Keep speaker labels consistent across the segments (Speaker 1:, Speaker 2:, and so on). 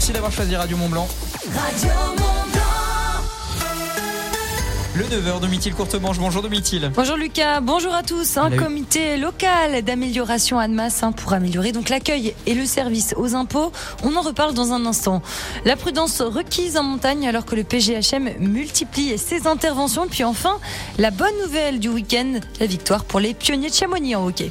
Speaker 1: Merci d'avoir choisi Radio Mont Blanc.
Speaker 2: Radio Mont Blanc.
Speaker 1: Le 9h, Domitil Courtemanche. Bonjour Domitil.
Speaker 3: Bonjour Lucas, bonjour à tous. Un comité local d'amélioration à Annemasse hein, pour améliorer donc l'accueil et le service aux impôts. On en reparle dans un instant. La prudence requise en montagne alors que le PGHM multiplie ses interventions. Puis enfin, la bonne nouvelle du week-end, la victoire pour les pionniers de Chamonix en hockey.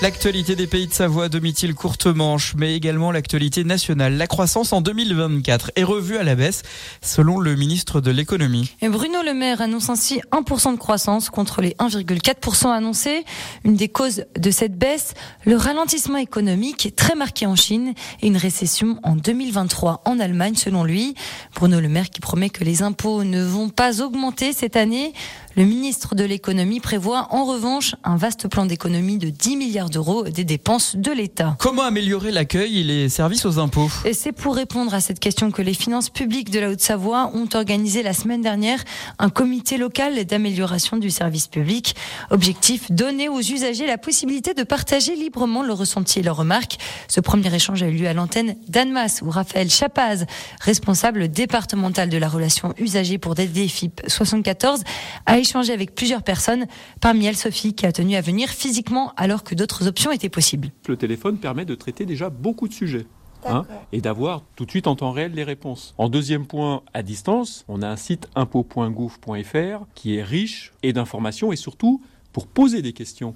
Speaker 1: L'actualité des pays de Savoie, Domitil Courtemanche, mais également l'actualité nationale. La croissance en 2024 est revue à la baisse, selon le ministre de l'économie.
Speaker 3: Bruno Le Maire annonce ainsi 1% de croissance contre les 1,4% annoncés. Une des causes de cette baisse, le ralentissement économique très marqué en Chine et une récession en 2023 en Allemagne selon lui. Bruno Le Maire qui promet que les impôts ne vont pas augmenter cette année. Le ministre de l'économie prévoit en revanche un vaste plan d'économie de 10 milliards d'euros des dépenses de l'État.
Speaker 1: Comment améliorer l'accueil et les services aux impôts?
Speaker 3: Et c'est pour répondre à cette question que les finances publiques de la Haute-Savoie ont organisé la semaine dernière un comité local d'amélioration du service public. Objectif, donner aux usagers la possibilité de partager librement leurs ressentis et leurs remarques. Ce premier échange a eu lieu à l'antenne d'Annemasse où Raphaël Chapaz, responsable départemental de la relation usagers pour DDFIP 74, a échangé avec plusieurs personnes, parmi elles Sophie qui a tenu à venir physiquement alors que d'autres options étaient possibles.
Speaker 4: Le téléphone permet de traiter déjà beaucoup de sujets. hein, et d'avoir tout de suite en temps réel les réponses. En deuxième point, à distance, on a un site impôt.gouv.fr qui est riche et d'informations et surtout pour poser des questions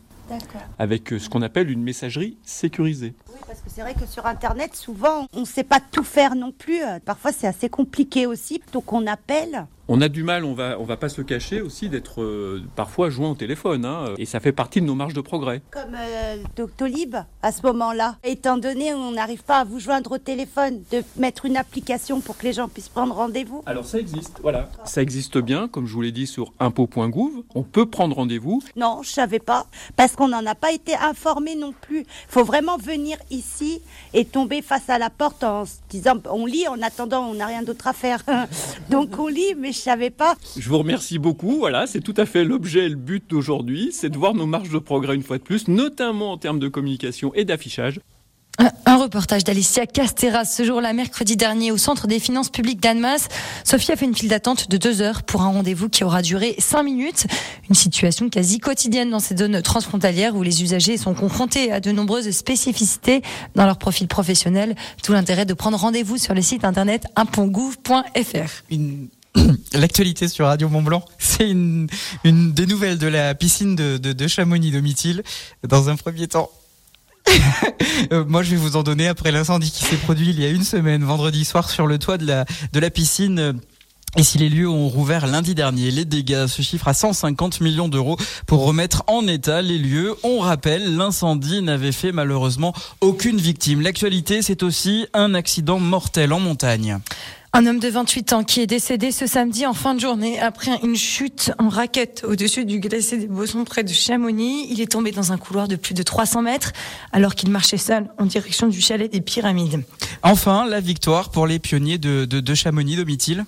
Speaker 4: avec euh, ce qu'on appelle une messagerie sécurisée.
Speaker 5: Oui, parce que c'est vrai que sur Internet, souvent, on ne sait pas tout faire non plus. Parfois, c'est assez compliqué aussi. Donc, on appelle.
Speaker 4: On a du mal, on va, on va pas se le cacher aussi d'être euh, parfois joint au téléphone, hein, et ça fait partie de nos marges de progrès.
Speaker 5: Comme euh, Doctolib, à ce moment-là. Étant donné on n'arrive pas à vous joindre au téléphone, de mettre une application pour que les gens puissent prendre rendez-vous.
Speaker 4: Alors ça existe, voilà. Ça existe bien, comme je vous l'ai dit sur impôt.gouv. On peut prendre rendez-vous.
Speaker 5: Non, je savais pas. Parce qu'on n'en a pas été informé non plus. faut vraiment venir ici et tomber face à la porte en se disant on lit en attendant, on n'a rien d'autre à faire. Donc, on lit, mais je savais pas.
Speaker 4: Je vous remercie beaucoup. Voilà, c'est tout à fait l'objet et le but d'aujourd'hui, c'est de voir nos marges de progrès une fois de plus, notamment en termes de communication et d'affichage.
Speaker 3: Un- reportage d'Alicia Casteras ce jour-là, mercredi dernier, au Centre des finances publiques d'Annemasse. Sophie a fait une file d'attente de deux heures pour un rendez-vous qui aura duré cinq minutes. Une situation quasi quotidienne dans ces zones transfrontalières où les usagers sont confrontés à de nombreuses spécificités dans leur profil professionnel. Tout l'intérêt de prendre rendez-vous sur le site internet impongouv.fr.
Speaker 1: L'actualité sur Radio Mont Blanc, c'est une, une des nouvelles de la piscine de, de, de Chamonix Domitil. Dans un premier temps, moi je vais vous en donner après l'incendie qui s'est produit il y a une semaine, vendredi soir, sur le toit de la, de la piscine. euh, Et si les lieux ont rouvert lundi dernier, les dégâts se chiffrent à 150 millions d'euros pour remettre en état les lieux. On rappelle, l'incendie n'avait fait malheureusement aucune victime. L'actualité, c'est aussi un accident mortel en montagne.
Speaker 3: Un homme de 28 ans qui est décédé ce samedi en fin de journée après une chute en raquette au-dessus du glacier des Bossons près de Chamonix. Il est tombé dans un couloir de plus de 300 mètres alors qu'il marchait seul en direction du chalet des Pyramides.
Speaker 1: Enfin, la victoire pour les pionniers de, de, de Chamonix, Domitil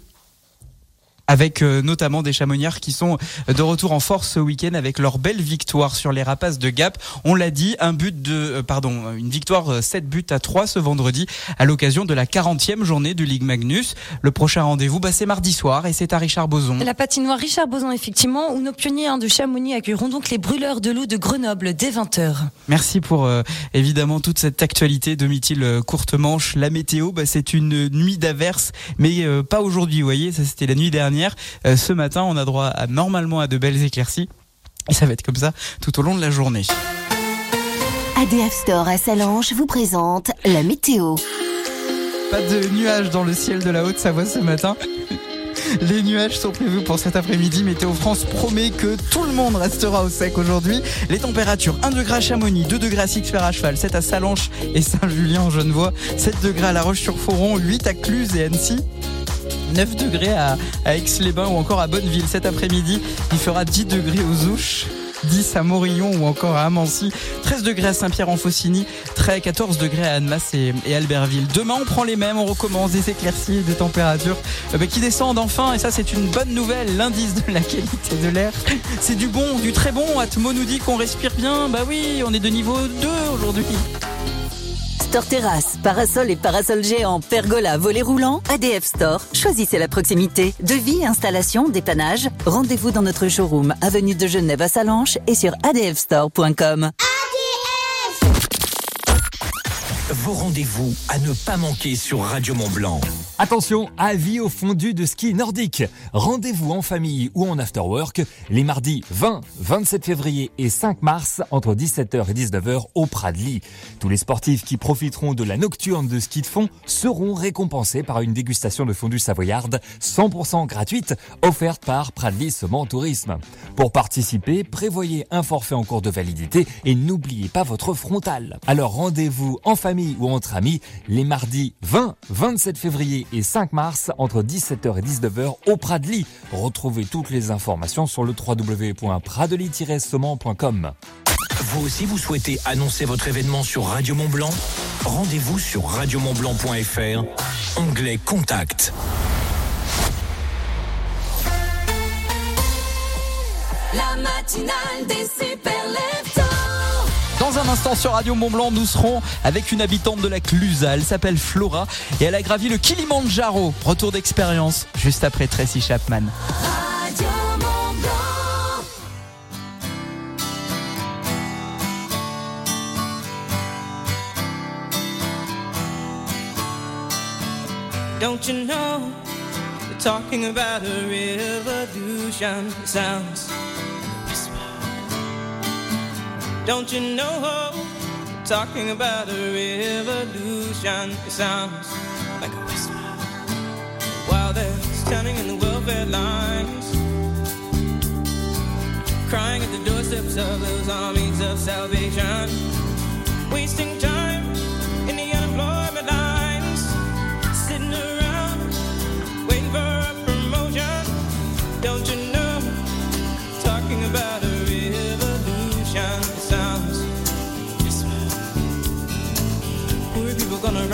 Speaker 1: avec euh, notamment des chamoniards qui sont de retour en force ce week-end avec leur belle victoire sur les rapaces de Gap. On l'a dit, un but de, euh, pardon, une victoire euh, 7 buts à 3 ce vendredi à l'occasion de la 40e journée de Ligue Magnus. Le prochain rendez-vous, bah, c'est mardi soir et c'est à Richard Boson.
Speaker 3: La patinoire Richard Boson, effectivement, où nos pionniers hein, de Chamonix accueilleront donc les brûleurs de loup de Grenoble dès 20h.
Speaker 1: Merci pour euh, évidemment toute cette actualité de Mithil euh, courte manche. La météo, bah, c'est une nuit d'averse, mais euh, pas aujourd'hui. Vous voyez, ça c'était la nuit dernière. Euh, ce matin, on a droit à, normalement à de belles éclaircies. Et ça va être comme ça tout au long de la journée.
Speaker 2: ADF Store à Salange vous présente la météo.
Speaker 1: Pas de nuages dans le ciel de la Haute-Savoie ce matin. Les nuages sont prévus pour cet après-midi. Météo France promet que tout le monde restera au sec aujourd'hui. Les températures 1 degré à Chamonix, 2 degrés à Six-Fer à cheval, 7 à Salanches et Saint-Julien en Genevois, 7 degrés à La Roche-sur-Foron, 8 à Cluse et Annecy. 9 degrés à, Aix-les-Bains ou encore à Bonneville cet après-midi. Il fera 10 degrés aux Ouches. 10 à Morillon ou encore à Amancy, 13 degrés à Saint-Pierre-en-Faucigny, 13 14 degrés à Annemasse et, Albertville. Demain, on prend les mêmes, on recommence des éclaircies des températures euh, bah, qui descendent enfin, et ça c'est une bonne nouvelle. L'indice de la qualité de l'air, c'est du bon, du très bon. Atmo nous dit qu'on respire bien. Bah oui, on est de niveau 2 aujourd'hui.
Speaker 6: Store terrasse, parasol et parasol géant, pergola, volet roulant, ADF Store. Choisissez la proximité. Devis, installation, dépannage. Rendez-vous dans notre showroom, avenue de Genève à Salanches et sur adfstore.com.
Speaker 7: Vos rendez-vous à ne pas manquer sur Radio Mont Blanc.
Speaker 8: Attention, avis au fondu de ski nordique. Rendez-vous en famille ou en afterwork les mardis 20, 27 février et 5 mars entre 17h et 19h au Pradly. Tous les sportifs qui profiteront de la nocturne de ski de fond seront récompensés par une dégustation de fondue savoyarde 100% gratuite offerte par Pradly Sement Tourisme. Pour participer, prévoyez un forfait en cours de validité et n'oubliez pas votre frontal. Alors rendez-vous en famille ou entre amis les mardis 20, 27 février et 5 mars entre 17h et 19h au Pradly. Retrouvez toutes les informations sur le www.pradely-semant.com.
Speaker 7: Vous aussi vous souhaitez annoncer votre événement sur Radio Mont Blanc? Rendez-vous sur radiomontblanc.fr, onglet Contact.
Speaker 9: La matinale des super.
Speaker 1: Dans un instant sur Radio Mont Blanc, nous serons avec une habitante de la Clusa. Elle s'appelle Flora et elle a gravi le Kilimanjaro. Retour d'expérience juste après Tracy Chapman.
Speaker 9: Radio Mont Blanc.
Speaker 10: Don't you know? Talking about a revolution. Sounds whisper. Don't you know? They're talking about a revolution. Sounds like a whisper. While they're standing in the welfare lines, crying at the doorsteps of those armies of salvation, wasting time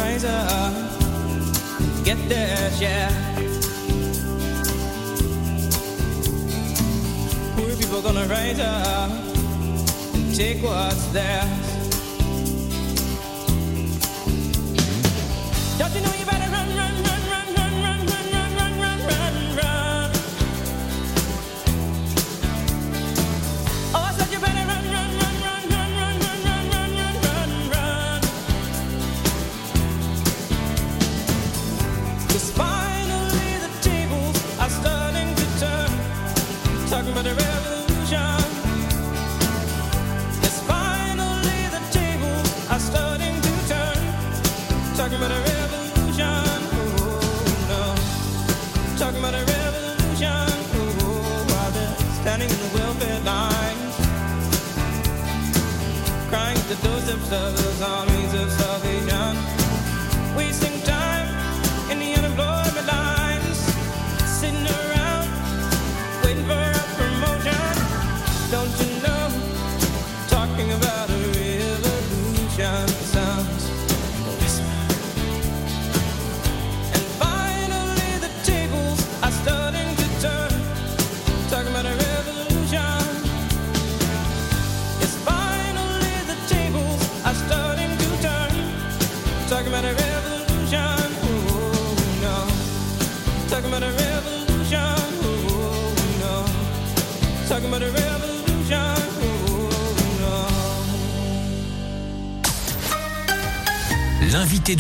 Speaker 10: rise up, get their yeah. Poor people gonna rise up and take what's theirs.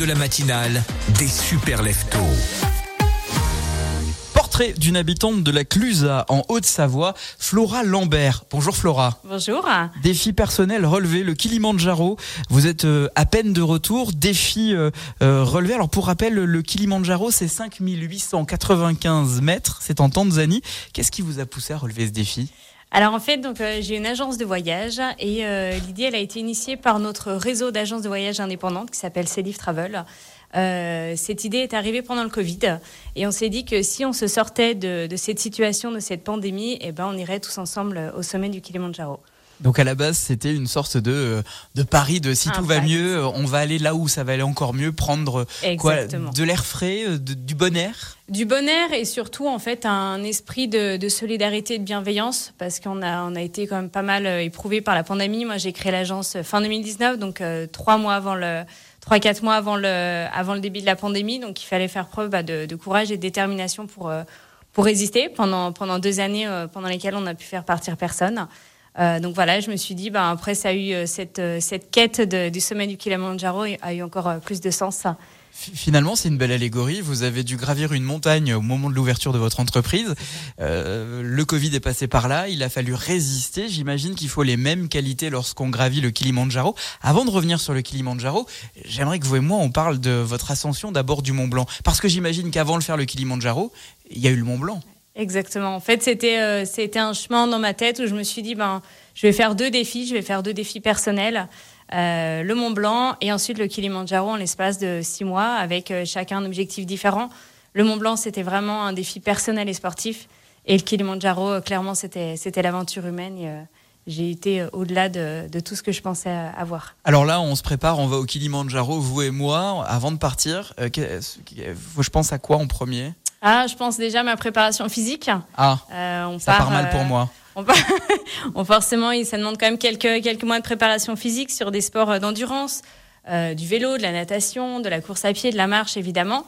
Speaker 7: De la matinale des super leftos.
Speaker 1: Portrait d'une habitante de la Clusa en Haute-Savoie, Flora Lambert. Bonjour Flora.
Speaker 11: Bonjour.
Speaker 1: Défi personnel relevé, le Kilimanjaro. Vous êtes euh, à peine de retour. Défi euh, euh, relevé. Alors pour rappel, le Kilimanjaro, c'est 5895 mètres. C'est en Tanzanie. Qu'est-ce qui vous a poussé à relever ce défi?
Speaker 11: Alors en fait, donc euh, j'ai une agence de voyage et euh, l'idée, elle a été initiée par notre réseau d'agences de voyage indépendantes qui s'appelle Célif Travel. Euh, cette idée est arrivée pendant le Covid et on s'est dit que si on se sortait de, de cette situation, de cette pandémie, eh ben on irait tous ensemble au sommet du Kilimanjaro.
Speaker 1: Donc à la base, c'était une sorte de euh, de pari de si tout va mieux, euh, on va aller là où ça va aller encore mieux, prendre euh, quoi, de l'air frais, de- du bon air.
Speaker 11: Du bon air et surtout en fait un esprit de, de solidarité et de bienveillance parce qu'on a on a été quand même pas mal éprouvé par la pandémie. Moi j'ai créé l'agence fin 2019 donc euh, trois mois avant le 3-4 mois avant le, avant le début de la pandémie. Donc il fallait faire preuve bah, de, de courage et de détermination pour, euh, pour résister pendant, pendant deux années euh, pendant lesquelles on n'a pu faire partir personne. Euh, donc voilà, je me suis dit, bah, après, ça a eu euh, cette, euh, cette quête du sommet du Kilimanjaro a eu encore plus de sens.
Speaker 1: Finalement, c'est une belle allégorie. Vous avez dû gravir une montagne au moment de l'ouverture de votre entreprise. Le Covid est passé par là. Il a fallu résister. J'imagine qu'il faut les mêmes qualités lorsqu'on gravit le Kilimanjaro. Avant de revenir sur le Kilimanjaro, j'aimerais que vous et moi, on parle de votre ascension d'abord du Mont Blanc. Parce que j'imagine qu'avant de faire le Kilimanjaro, il y a eu le Mont Blanc.
Speaker 11: Exactement. En fait, c'était euh, c'était un chemin dans ma tête où je me suis dit, ben, je vais faire deux défis. Je vais faire deux défis personnels. Euh, le Mont Blanc et ensuite le Kilimanjaro en l'espace de six mois avec euh, chacun un objectif différent. Le Mont Blanc, c'était vraiment un défi personnel et sportif. Et le Kilimanjaro, clairement, c'était c'était l'aventure humaine. J'ai été au-delà de, de tout ce que je pensais avoir.
Speaker 1: Alors là, on se prépare, on va au Kilimanjaro, vous et moi. Avant de partir, euh, je pense à quoi en premier?
Speaker 11: Ah, je pense déjà à ma préparation physique.
Speaker 1: Ah,
Speaker 11: Euh, on
Speaker 1: ça part
Speaker 11: part,
Speaker 1: mal pour
Speaker 11: euh,
Speaker 1: moi.
Speaker 11: On part- on- forcément, il- ça demande quand même quelques, quelques mois de préparation physique sur des sports euh, d'endurance, euh, du vélo, de la natation, de la course à pied, de la marche évidemment,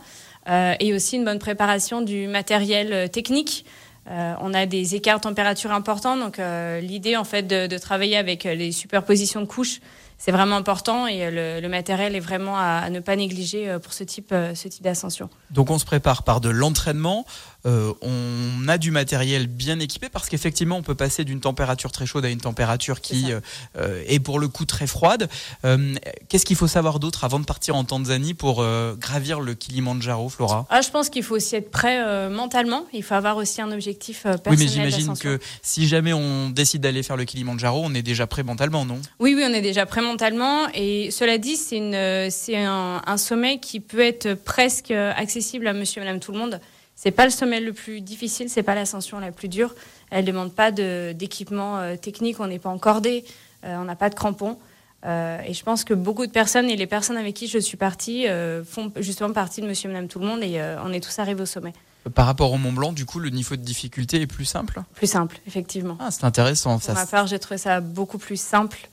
Speaker 11: et aussi une bonne préparation du matériel technique. On a des écarts température importants, donc l'idée en fait de, de travailler avec les superpositions de couches, c'est vraiment important et euh, le, matériel est vraiment à, à ne pas négliger euh, pour ce type, euh, ce type d'ascension.
Speaker 1: Donc on se prépare par de l'entraînement, euh, on a du matériel bien équipé parce qu'effectivement on peut passer d'une température très chaude à une température qui euh, euh, est pour le coup très froide. Euh, Qu'est-ce qu'il faut savoir d'autre avant de partir en Tanzanie pour gravir le Kilimanjaro, Flora?
Speaker 11: Ah, je pense qu'il faut aussi être prêt mentalement. Il faut avoir aussi un objectif euh,
Speaker 1: Oui,
Speaker 11: personnel.
Speaker 1: mais j'imagine que si jamais on décide d'aller faire le Kilimanjaro, on est déjà prêt mentalement, non?
Speaker 11: Oui, oui, on est déjà prêt mentalement. Et cela dit, c'est un, un sommet qui peut être presque accessible à Monsieur et Madame tout le monde. C'est pas le sommet le plus difficile, c'est pas l'ascension la plus dure. Elle demande pas d'équipement euh, technique, on n'est pas encordé, euh, on n'a pas de crampons. Euh, et je pense que beaucoup de personnes et les personnes avec qui je suis partie font justement partie de Monsieur et Madame tout le monde et on est tous arrivés au sommet.
Speaker 1: Par rapport au Mont Blanc, du coup, le niveau de difficulté est plus simple?
Speaker 11: Plus simple, effectivement.
Speaker 1: Ah, c'est intéressant.
Speaker 11: Pour
Speaker 1: Ça,
Speaker 11: ma part, j'ai trouvé ça beaucoup plus simple.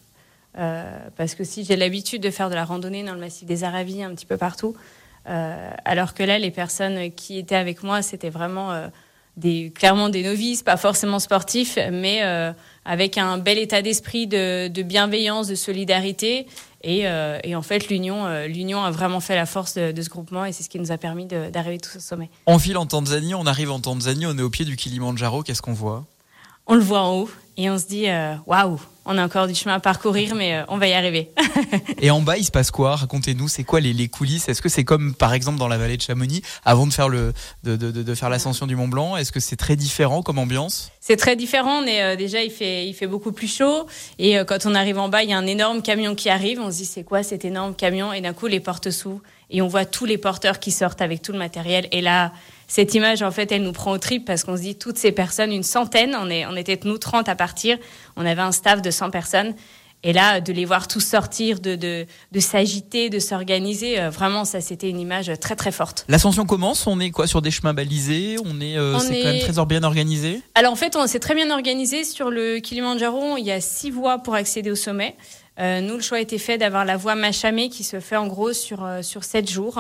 Speaker 11: parce que si j'ai l'habitude de faire de la randonnée dans le massif des Aravis, un petit peu partout, alors que là, les personnes qui étaient avec moi, c'était vraiment euh, clairement des novices, pas forcément sportifs, mais euh, avec un bel état d'esprit de, bienveillance, de solidarité. Et, euh, en fait, l'union, euh, a vraiment fait la force de, de ce groupement et c'est ce qui nous a permis d'arriver tous au sommet.
Speaker 1: On file en Tanzanie, on arrive en Tanzanie, on est au pied du Kilimanjaro, qu'est-ce qu'on voit?
Speaker 11: On le voit en haut et on se dit euh, waouh, on a encore du chemin à parcourir, mais euh, on va y arriver.
Speaker 1: Et en bas, il se passe quoi? Racontez-nous, c'est quoi les, les coulisses? Est-ce que c'est comme par exemple dans la vallée de Chamonix, avant de faire le de, de- de- de faire l'ascension du Mont Blanc Est-ce que c'est très différent comme ambiance?
Speaker 11: C'est très différent. On est, euh, déjà, il fait, il fait beaucoup plus chaud. Et euh, quand on arrive en bas, il y a un énorme camion qui arrive. On se dit, c'est quoi cet énorme camion? Et d'un coup, les portes s'ouvrent. Et on voit tous les porteurs qui sortent avec tout le matériel. Et là, cette image, en fait, elle nous prend au trip parce qu'on se dit, toutes ces personnes, une centaine, on, est, on était nous 30 à partir. On avait un staff de 100 personnes. Et là, de les voir tous sortir, de, de, de s'agiter, de s'organiser, euh, vraiment, ça, c'était une image très, très forte.
Speaker 1: L'ascension commence, on est quoi sur des chemins balisés? On est, euh, c'est
Speaker 11: est-
Speaker 1: quand même très bien organisé?
Speaker 11: Alors en fait, on s'est très bien organisé sur le Kilimanjaro. Il y a six voies pour accéder au sommet. Euh, nous, le choix a été fait d'avoir la voie Machamé qui se fait en gros sur euh, sur sept jours.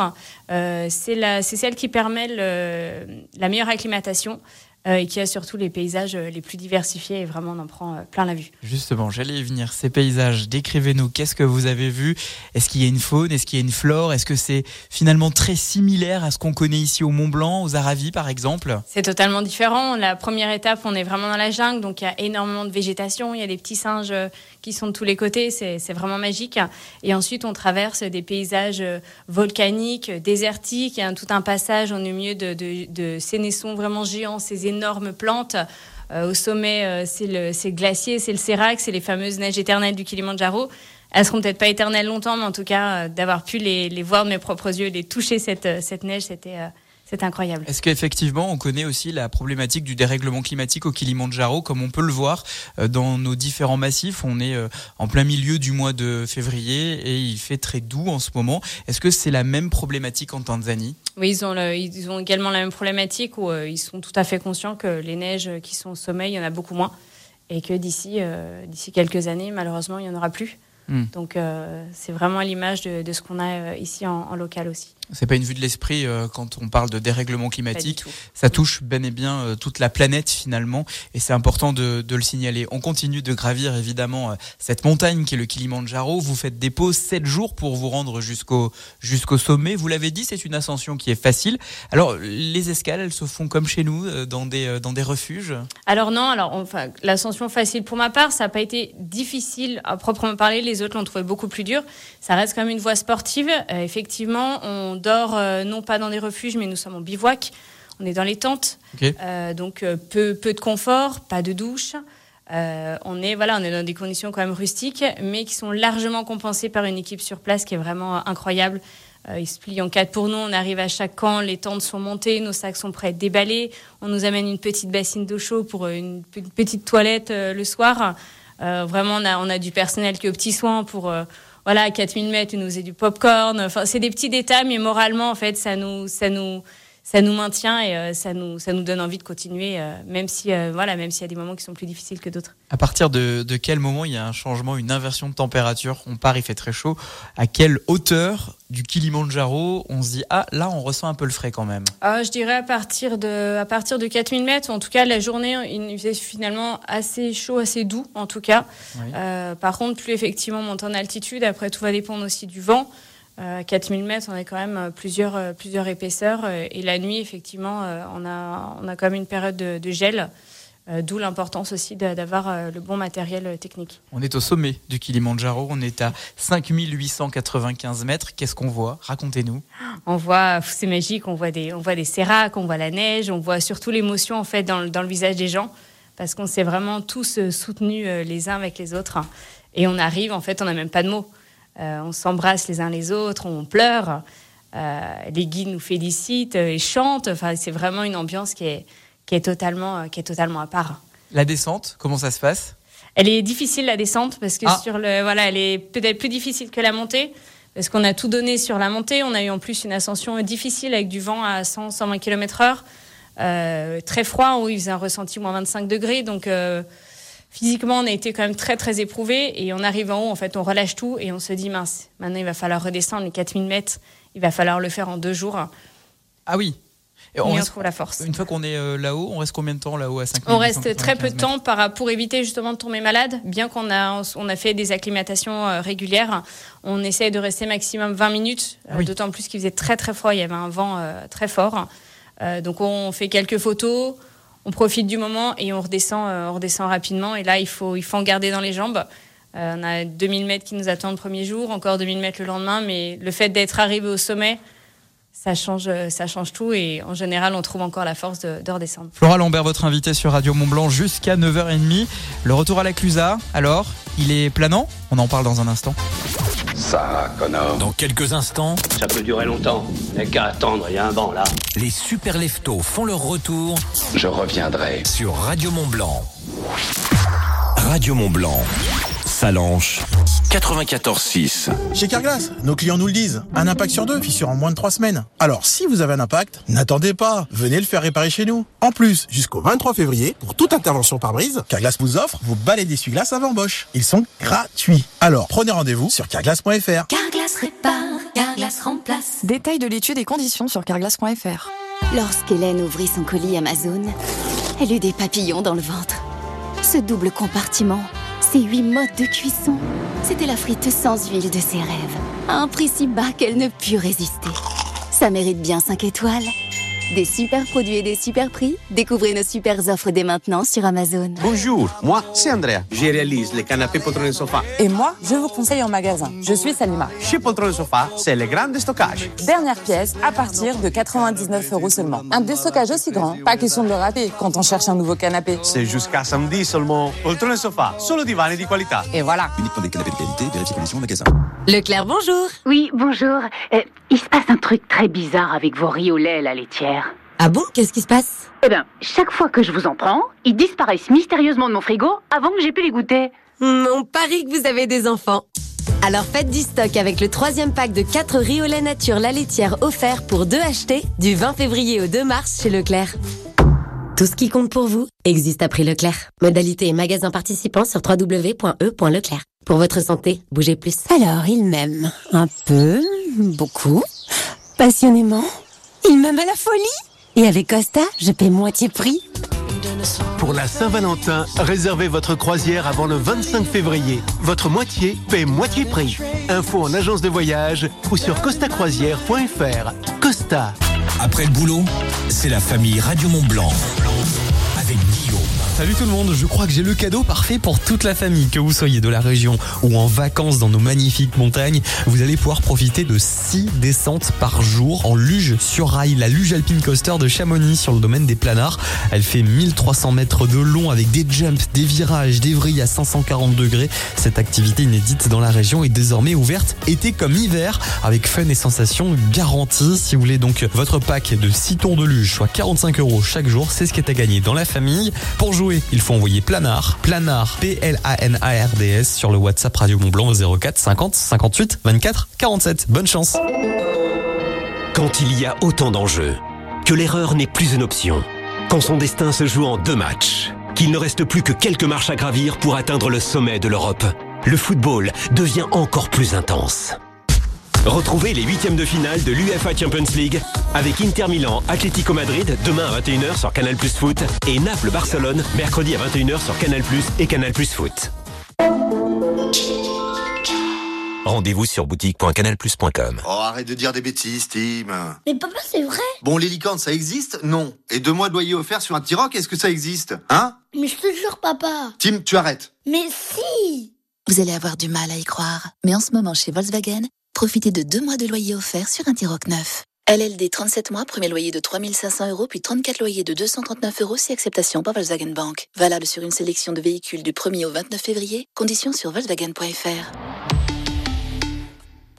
Speaker 11: Euh, c'est celle qui permet le- la meilleure acclimatation euh, et qui a surtout les paysages les plus diversifiés et vraiment on en prend plein la vue.
Speaker 1: Justement, j'allais y venir. Ces paysages, décrivez-nous. Qu'est-ce que vous avez vu? Est-ce qu'il y a une faune? Est-ce qu'il y a une flore? Est-ce que c'est finalement très similaire à ce qu'on connaît ici au Mont Blanc, aux Aravis par exemple?
Speaker 11: C'est totalement différent. La première étape, on est vraiment dans la jungle, donc il y a énormément de végétation, il y a des petits singes qui sont de tous les côtés, c'est vraiment magique. Et ensuite, on traverse des paysages euh, volcaniques, euh, désertiques, tout un passage, est au milieu de, de, de sénessons vraiment géants, ces énormes plantes. Euh, au sommet, c'est le, glacier, c'est le sérac, c'est les fameuses neiges éternelles du Kilimanjaro. Elles seront peut-être pas éternelles longtemps, mais en tout cas, d'avoir pu les, les voir de mes propres yeux, les toucher cette, cette neige, c'était c'était incroyable.
Speaker 1: Est-ce qu'effectivement, on connaît aussi la problématique du dérèglement climatique au Kilimanjaro, comme on peut le voir euh, dans nos différents massifs? On est euh, en plein milieu du mois de février et il fait très doux en ce moment. Est-ce que c'est la même problématique en Tanzanie?
Speaker 11: Oui, ils ont, le- ils ont également la même problématique où euh, ils sont tout à fait conscients que les neiges qui sont au sommet, il y en a beaucoup moins. Et que d'ici euh, d'ici quelques années, malheureusement, il n'y en aura plus.
Speaker 1: Hmm.
Speaker 11: Donc euh, c'est vraiment à l'image de, de ce qu'on a ici en, en local aussi.
Speaker 1: C'est pas une vue de l'esprit euh, quand on parle de dérèglement climatique. Ça touche ben et bien euh, toute la planète finalement, et c'est important de, de le signaler. On continue de gravir évidemment euh, cette montagne qui est le Kilimandjaro. Vous faites des pauses 7 jours pour vous rendre jusqu'au jusqu'au sommet. Vous l'avez dit, c'est une ascension qui est facile. Alors les escales, elles se font comme chez nous, dans des dans des refuges?
Speaker 11: Alors non, alors enfin l'ascension facile pour ma part, ça n'a pas été difficile à proprement parler. Les autres l'ont trouvé beaucoup plus dur. Ça reste quand même une voie sportive. Effectivement, on dort euh, non pas dans des refuges, mais nous sommes en bivouac. On est dans les tentes. Euh, donc euh, peu peu de confort, pas de douche. Euh, on est voilà, on est dans des conditions quand même rustiques, mais qui sont largement compensées par une équipe sur place qui est vraiment incroyable. Euh, ils se plient en quatre pour nous. On arrive à chaque camp, les tentes sont montées, nos sacs sont prêts à être déballés. On nous amène une petite bassine d'eau chaude pour une, petite toilette euh, le soir. Vraiment, on a, on a du personnel qui est aux petits soins pour voilà à 4000 mètres, ils nous faisait du popcorn. Enfin, c'est des petits détails, mais moralement, en fait, ça nous ça nous ça nous maintient et euh, ça nous ça nous donne envie de continuer, euh, même si euh, voilà, même s'il y a des moments qui sont plus difficiles que d'autres.
Speaker 1: À partir de, de quel moment il y a un changement, une inversion de température? On part, il fait très chaud. À quelle hauteur du Kilimandjaro on se dit ah là on ressent un peu le frais quand même.
Speaker 11: Ah, je dirais à partir de à partir de 4000 mètres. En tout cas, la journée, il faisait finalement assez chaud, assez doux, en tout cas.
Speaker 1: Oui.
Speaker 11: Euh, par contre, plus effectivement on monte en altitude, après tout va dépendre aussi du vent. Euh, 4000 mètres, on a quand même euh, plusieurs euh, plusieurs épaisseurs euh, et la nuit, effectivement, euh, on a on a quand même une période de, de gel. Euh, D'où l'importance aussi d'avoir euh, le bon matériel euh, technique.
Speaker 1: On est au sommet du Kilimandjaro, on est à 5895 mètres. Qu'est-ce qu'on voit? Racontez-nous.
Speaker 11: On voit, c'est magique, on voit des, on voit des séracs, on voit la neige, on voit surtout l'émotion en fait dans, le- dans le visage des gens, parce qu'on s'est vraiment tous soutenus les uns avec les autres. Et on arrive, en fait, on n'a même pas de mots. Euh, on s'embrasse les uns les autres, on pleure. Euh, les guides nous félicitent et chantent. Enfin, c'est vraiment une ambiance qui est, qui est totalement, euh, qui est totalement à part.
Speaker 1: La descente, comment ça se passe?
Speaker 11: Elle est difficile la descente parce que
Speaker 1: Ah.
Speaker 11: sur le voilà, elle est peut-être plus difficile que la montée parce qu'on a tout donné sur la montée. On a eu en plus une ascension difficile avec du vent à 100 120 km/h, euh, très froid où il faisait un ressenti moins 25 degrés. Donc euh, physiquement, on a été quand même très très éprouvés et on arrive en haut, en fait, on relâche tout et on se dit mince, maintenant il va falloir redescendre les 4000 mètres. Il va falloir le faire en deux jours.
Speaker 1: Ah oui. Et
Speaker 11: Et on,
Speaker 1: reste-
Speaker 11: trouve la force.
Speaker 1: Une fois qu'on est euh, là-haut, on reste combien de temps là-haut à 5
Speaker 11: On reste très peu de temps pour éviter justement de tomber malade, bien qu'on a, on a fait des acclimatations euh, régulières. On essaye de rester maximum 20 minutes, euh,
Speaker 1: Ah oui.
Speaker 11: d'autant plus qu'il faisait très très froid, il y avait un vent très fort. Donc on fait quelques photos, on profite du moment et on redescend, on redescend rapidement. Et là, il faut, il faut en garder dans les jambes. On a 2000 mètres qui nous attendent le premier jour, encore 2000 mètres le lendemain, mais le fait d'être arrivé au sommet, ça change, euh, ça change tout et en général, on trouve encore la force de, de redescendre.
Speaker 1: Flora Lambert, votre invité sur Radio Mont Blanc jusqu'à 9h30. Le retour à la Clusa, alors, il est planant? On en parle dans un instant.
Speaker 12: Ça, connard.
Speaker 7: Dans quelques instants,
Speaker 12: Ça peut durer longtemps. Il n'y a qu'à attendre, il y a un vent là.
Speaker 7: les super leftos font leur retour
Speaker 12: Je reviendrai.
Speaker 7: sur Radio Mont Blanc. Radio Mont Blanc. Salanche 94.6.
Speaker 13: Chez Carglass, nos clients nous le disent. Un impact sur deux, fissure en moins de trois semaines. Alors, si vous avez un impact, n'attendez pas. Venez le faire réparer chez nous. En plus, jusqu'au 23 février, pour toute intervention par brise, Carglass vous offre vos balais d'essuie-glace avant Bosch. Ils sont gratuits. Alors, prenez rendez-vous sur carglass.fr.
Speaker 9: Carglass répare, Carglass remplace.
Speaker 14: Détail de l'étude et conditions sur carglass.fr.
Speaker 2: Lorsqu'Hélène ouvrit son colis Amazon, elle eut des papillons dans le ventre. Ce double compartiment, ces huit modes de cuisson, c'était la frite sans huile de ses rêves. À un prix si bas qu'elle ne put résister. Ça mérite bien 5 étoiles. Des super produits et des super prix Découvrez nos super offres dès maintenant sur Amazon.
Speaker 15: Bonjour, moi c'est Andrea. Je réalise les canapés poltrons sofa.
Speaker 16: Et moi, je vous conseille en magasin. Je suis Salima.
Speaker 15: Chez Poltron Sofa, c'est le grand stockage.
Speaker 16: Dernière pièce à partir de 99 euros seulement. Un déstockage aussi grand, pas question de le rater quand on cherche un nouveau canapé.
Speaker 15: C'est jusqu'à samedi seulement. Poltron Sofa, solo divani di qualità.
Speaker 16: Et voilà.
Speaker 17: Uniquement des canapés de qualité, vérifiez conditions au magasin.
Speaker 18: Leclerc, bonjour.
Speaker 19: Oui, bonjour. Euh, il se passe un truc très bizarre avec vos riz au lait, la laitière.
Speaker 18: Ah bon Qu'est-ce qui se passe?
Speaker 19: Eh bien, chaque fois que je vous en prends, ils disparaissent mystérieusement de mon frigo avant que j'ai pu les goûter.
Speaker 18: Hmm, On parie que vous avez des enfants. Alors faites du stock avec le troisième pack de 4 riz au lait nature la laitière offert pour deux achetés du 20 février au 2 mars chez Leclerc. Tout ce qui compte pour vous existe à prix Leclerc. Modalité et magasin participant sur www.e.leclerc. Pour votre santé, bougez plus.
Speaker 20: Alors, il m'aime un peu, beaucoup, passionnément. Il m'aime à la folie. Et avec Costa, je paie moitié prix.
Speaker 21: Pour la Saint-Valentin, réservez votre croisière avant le 25 février. Votre moitié paie moitié prix. Info en agence de voyage ou sur costacroisière.fr. Costa.
Speaker 7: Après le boulot, c'est la famille Radio Mont Blanc.
Speaker 22: Salut tout le monde, je crois que j'ai le cadeau parfait pour toute la famille. Que vous soyez de la région ou en vacances dans nos magnifiques montagnes, vous allez pouvoir profiter de 6 descentes par jour en luge sur rail. La luge Alpine Coaster de Chamonix sur le domaine des planards. Elle fait 1300 mètres de long avec des jumps, des virages, des vrilles à 540 degrés. Cette activité inédite dans la région est désormais ouverte été comme hiver avec fun et sensations garanties. Si vous voulez donc votre pack de 6 tours de luge, soit 45 euros chaque jour, c'est ce qui est à gagner dans la famille. Pour jouer, il faut envoyer Planard, Planard, P-L-A-N-A-R-D-S sur le WhatsApp Radio Mont Blanc au 04 50 58 24 47. Bonne chance.
Speaker 23: Quand il y a autant d'enjeux, que l'erreur n'est plus une option, quand son destin se joue en deux matchs, qu'il ne reste plus que quelques marches à gravir pour atteindre le sommet de l'Europe, le football devient encore plus intense. Retrouvez les huitièmes de finale de l'UFA Champions League avec Inter Milan, Atlético Madrid demain à 21h sur Canal Plus Foot et Naples Barcelone mercredi à 21h sur Canal Plus et Canal Plus Foot.
Speaker 24: Rendez-vous sur boutique.canalplus.com.
Speaker 25: Oh, arrête de dire des bêtises, Tim.
Speaker 26: Mais papa, c'est vrai
Speaker 25: Bon, les licornes, ça existe? Non. Et deux mois de loyer offert sur un T-Roc, est-ce que ça existe? Hein?
Speaker 26: Mais je te jure, papa.
Speaker 25: Tim, tu arrêtes.
Speaker 26: Mais si
Speaker 27: Vous allez avoir du mal à y croire, mais en ce moment chez Volkswagen, profitez de deux mois de loyer offert sur un T-Roc neuf. LLD 37 mois, premier loyer de 3500 euros, puis 34 loyers de 239 euros si acceptation par Volkswagen Bank. Valable sur une sélection de véhicules du 1er au 29 février. Conditions sur Volkswagen.fr.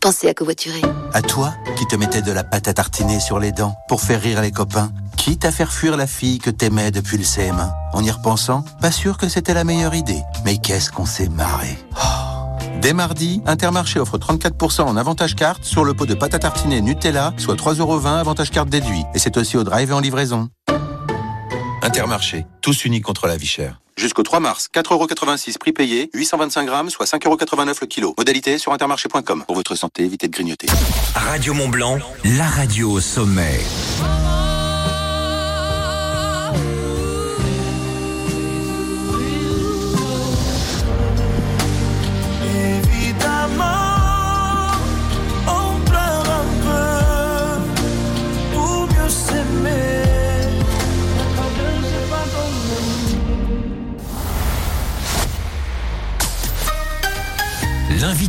Speaker 27: Pensez à covoiturer.
Speaker 28: À toi, qui te mettais de la pâte à tartiner sur les dents pour faire rire les copains, quitte à faire fuir la fille que t'aimais depuis le CM1. En y repensant, pas sûr que c'était la meilleure idée. Mais qu'est-ce qu'on s'est marré. Oh. Dès mardi, Intermarché offre 34% en avantage carte sur le pot de pâte à tartiner Nutella, soit 3,20€ avantage carte déduit. Et c'est aussi au drive et en livraison. Intermarché, tous unis contre la vie chère. Jusqu'au 3 mars, 4,86€ prix payé, 825 grammes, soit 5,89€ le kilo. Modalité sur intermarché.com. Pour votre santé, évitez de grignoter.
Speaker 7: Radio Mont Blanc, la radio au sommet.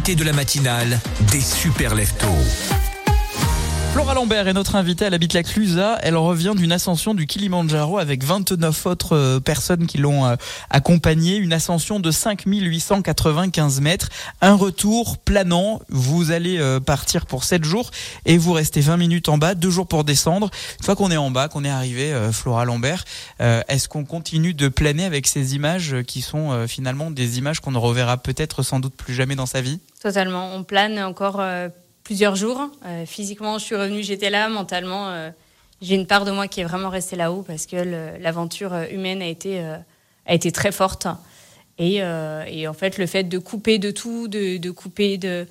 Speaker 7: De la matinale des super leftos.
Speaker 1: Flora Lambert est notre invitée, elle habite la Clusa. Elle revient d'une ascension du Kilimandjaro avec 29 autres euh, personnes qui l'ont euh, accompagnée. Une ascension de 5895 mètres. Un retour planant. Vous allez euh, partir pour 7 jours et vous restez 20 minutes en bas, 2 jours pour descendre. Une fois qu'on est en bas, qu'on est arrivé, Flora Lambert, est-ce qu'on continue de planer avec ces images qui sont finalement des images qu'on ne reverra peut-être sans doute plus jamais dans sa vie?
Speaker 11: Totalement. On plane encore plusieurs jours. Euh, physiquement, je suis revenue, j'étais là. Mentalement, euh, j'ai une part de moi qui est vraiment restée là-haut parce que l'aventure euh, humaine a été, a été très forte. Et, et en fait, le fait de couper de tout, de, de couper de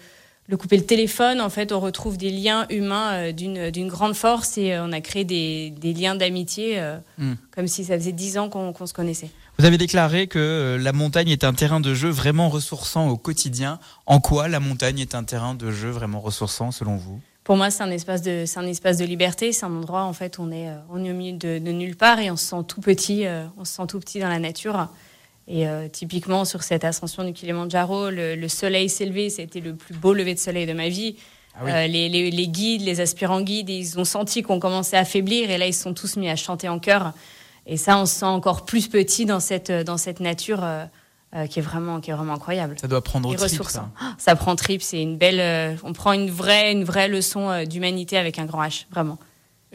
Speaker 11: de couper le téléphone, en fait, on retrouve des liens humains euh, d'une grande force et euh, on a créé des, des liens d'amitié euh,
Speaker 1: Hmm.
Speaker 11: comme si ça faisait dix ans qu'on se connaissait.
Speaker 1: Vous avez déclaré que la montagne est un terrain de jeu vraiment ressourçant au quotidien. En quoi la montagne est un terrain de jeu vraiment ressourçant selon vous?
Speaker 11: Pour moi, c'est un espace de, c'est un espace de liberté. C'est un endroit, en fait, où on est, on est au milieu de, de nulle part et on se sent tout petit. on se sent tout petit dans la nature. Et euh, typiquement, sur cette ascension du Kilimanjaro, le, le soleil s'est levé. C'était le plus beau lever de soleil de ma vie.
Speaker 1: Ah oui.
Speaker 11: Euh, les, les- les guides, les aspirants guides, ils ont senti qu'on commençait à faiblir et là, ils se sont tous mis à chanter en chœur. Et ça, on se sent encore plus petit dans cette, dans cette nature euh, euh, qui, est vraiment, qui est vraiment incroyable.
Speaker 1: Ça doit prendre au trip, ça.
Speaker 11: Ah, Ça prend trip, c'est une belle. euh, on prend une vraie, une vraie leçon euh, d'humanité avec un grand H, vraiment.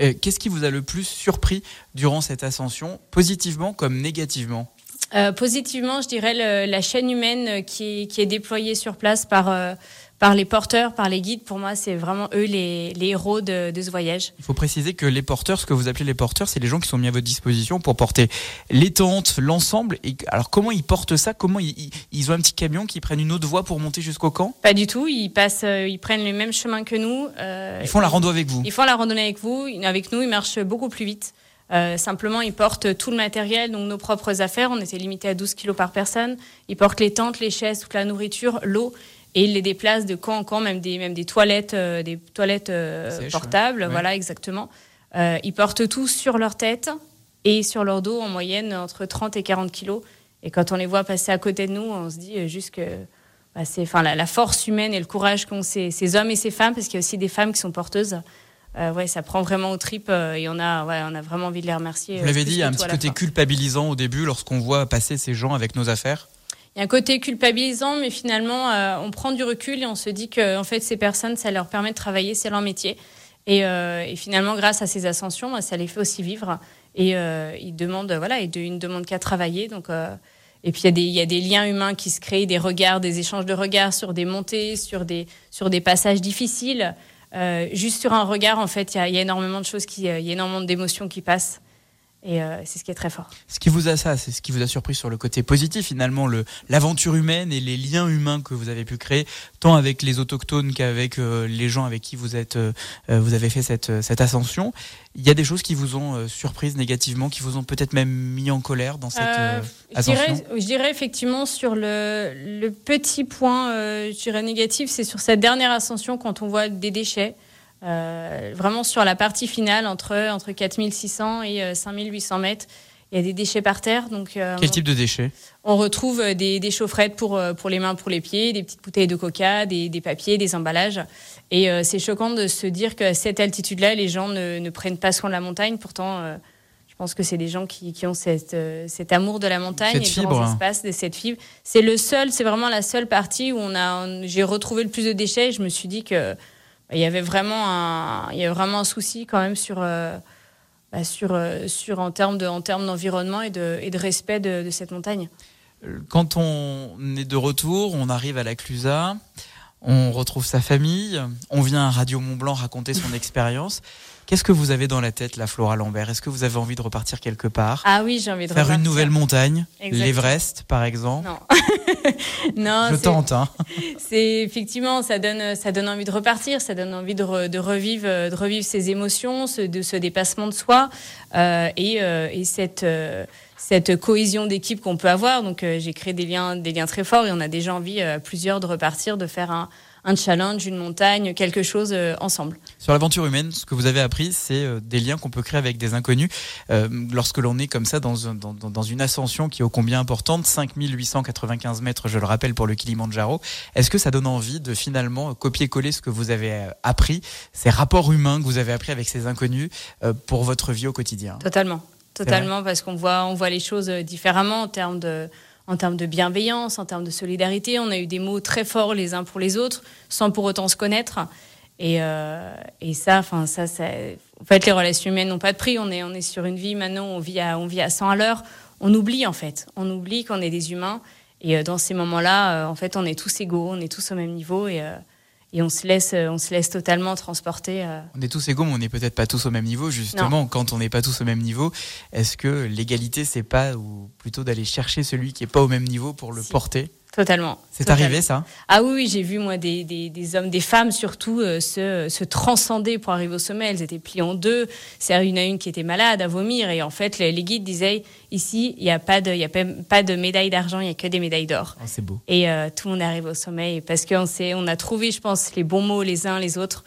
Speaker 1: Euh, Qu'est-ce qui vous a le plus surpris durant cette ascension, positivement comme négativement?
Speaker 11: Euh, positivement, je dirais le- la chaîne humaine euh, qui est, qui est déployée sur place par, euh, par les porteurs, par les guides. Pour moi, c'est vraiment eux les, les héros de, de ce voyage.
Speaker 1: Il faut préciser que les porteurs, ce que vous appelez les porteurs, c'est les gens qui sont mis à votre disposition pour porter les tentes, l'ensemble. Et alors, comment ils portent ça? Comment ils, ont un petit camion qui prennent une autre voie pour monter jusqu'au camp?
Speaker 11: Pas du tout. Ils passent, ils prennent le même chemin que nous. euh,
Speaker 1: Ils font la rando avec vous
Speaker 11: Ils font la randonnée avec vous, avec nous. Ils marchent beaucoup plus vite. Euh, simplement, ils portent tout le matériel, donc nos propres affaires. On était limité à 12 kilos par personne. Ils portent les tentes, les chaises, toute la nourriture, l'eau, et ils les déplacent de camp en camp, même des, même des toilettes, euh, des toilettes euh, portables.
Speaker 29: ouais.
Speaker 11: Voilà, exactement. Ils portent tout sur leur tête et sur leur dos, en moyenne entre 30 et 40 kilos. Et quand on les voit passer à côté de nous, on se dit juste que bah, c'est, la, la force humaine et le courage qu'ont ces, ces hommes et ces femmes, parce qu'il y a aussi des femmes qui sont porteuses. Euh, ouais, ça prend vraiment aux tripes euh, et on a, ouais, on a vraiment envie de les remercier.
Speaker 1: Vous
Speaker 11: euh,
Speaker 1: l'avez
Speaker 11: plus
Speaker 1: dit, il y a un petit côté culpabilisant au début lorsqu'on voit passer ces gens avec nos affaires.
Speaker 11: Il y a un côté culpabilisant, mais finalement, euh, on prend du recul et on se dit que en fait, ces personnes, ça leur permet de travailler, c'est leur métier. Et, euh, et finalement, grâce à ces ascensions, bah, ça les fait aussi vivre. Et euh, ils demandent, voilà, ils, de- ils ne demandent qu'à travailler. Donc, euh, et puis il y, a des, il y a des liens humains qui se créent, des regards, des échanges de regards sur des montées, sur des, sur des passages difficiles. Euh, juste sur un regard, en fait, il y y a énormément de choses, euh, il y a énormément d'émotions qui passent. Et euh, c'est ce qui est très fort.
Speaker 1: Ce qui vous a ça, c'est ce qui vous a surpris sur le côté positif finalement, le l'aventure humaine et les liens humains que vous avez pu créer, tant avec les autochtones qu'avec euh, les gens avec qui vous êtes, euh, vous avez fait cette cette ascension. Il y a des choses qui vous ont euh, surprise négativement, qui vous ont peut-être même mis en colère dans cette
Speaker 11: je,
Speaker 1: ascension?
Speaker 11: dirais, je dirais effectivement sur le, le petit point, euh, je dirais négatif, c'est sur cette dernière ascension quand on voit des déchets. Euh, vraiment sur la partie finale, entre, entre 4600 et euh, 5800 mètres, il y a des déchets par terre. Donc, euh,
Speaker 1: Quel type de déchets?
Speaker 11: on retrouve euh, des, des chaufferettes pour, euh, pour les mains, pour les pieds, des petites bouteilles de coca, des, des papiers, des emballages. Et euh, c'est choquant de se dire qu'à cette altitude-là, les gens ne, ne prennent pas soin de la montagne. Pourtant, euh, je pense que c'est des gens qui, qui ont cette, euh, cet amour de la montagne
Speaker 1: Cette
Speaker 11: et
Speaker 1: fibre,
Speaker 11: des grands
Speaker 1: hein.
Speaker 11: espaces, de cette fibre. C'est le seul, c'est vraiment la seule partie où on a, j'ai retrouvé le plus de déchets. Je me suis dit que il y avait vraiment un, il y avait vraiment un souci quand même sur. euh, bah, sur, euh, sur en termes de en termes d'environnement et de, et de respect de, de cette montagne.
Speaker 1: Quand on est de retour, on arrive à la Clusa, on retrouve sa famille, on vient à Radio Mont Blanc raconter son expérience. Qu'est-ce que vous avez dans la tête, la Flora Lambert? Est-ce que vous avez envie de repartir quelque part?
Speaker 11: Ah oui, j'ai envie de
Speaker 1: Faire une nouvelle montagne, l'Everest par exemple?
Speaker 11: Non. non,
Speaker 1: Je tente, hein.
Speaker 11: C'est effectivement, ça donne, ça donne envie de repartir, ça donne envie de, re- de revivre, de revivre ces émotions, ce, de ce dépassement de soi euh, et, euh, et cette, euh, cette cohésion d'équipe qu'on peut avoir. Donc, j'ai créé des liens, des liens très forts et on a déjà envie plusieurs de repartir, de faire un, un challenge, une montagne, quelque chose euh, ensemble.
Speaker 1: Sur l'aventure humaine, ce que vous avez appris, c'est euh, des liens qu'on peut créer avec des inconnus. Euh, lorsque l'on est comme ça dans, dans, dans- une ascension qui est ô combien importante, 5895 mètres, je le rappelle, pour le Kilimandjaro, est-ce que ça donne envie de finalement copier-coller ce que vous avez euh, appris, ces rapports humains que vous avez appris avec ces inconnus euh, pour votre vie au quotidien?
Speaker 11: Totalement, totalement, parce qu'on voit, on voit les choses différemment en termes de, en termes de bienveillance, en termes de solidarité. On a eu des mots très forts les uns pour les autres, sans pour autant se connaître. Et, euh, ça, enfin ça, ça, en fait, les relations humaines n'ont pas de prix. On est, sur une vie maintenant, on vit à, on vit à 100 à l'heure. On oublie en fait, on oublie qu'on est des humains. Et euh, dans ces moments-là, euh, en fait, on est tous égaux, on est tous au même niveau et, et on se laisse, euh, on se laisse totalement transporter. euh,
Speaker 1: On est tous égaux, mais on n'est peut-être pas tous au même niveau. Justement, quand on n'est pas tous au même niveau, est-ce que l'égalité, c'est pas, ou plutôt d'aller chercher celui qui est pas au même niveau pour le porter?
Speaker 11: Totalement.
Speaker 1: C'est arrivé ça?
Speaker 11: Ah oui, oui, j'ai vu moi des, des, des hommes, des femmes surtout euh, se, se transcender pour arriver au sommet. Elles étaient pliées en deux. C'est une à une qui était malade à vomir et en fait les, les guides disaient ici il n'y a pas de il y a pas, de médaille d'argent, il y a que des médailles d'or.
Speaker 1: Ah, c'est beau.
Speaker 11: Et euh, tout le monde arrive au sommet et parce qu'on s'est on a trouvé je pense les bons mots les uns les autres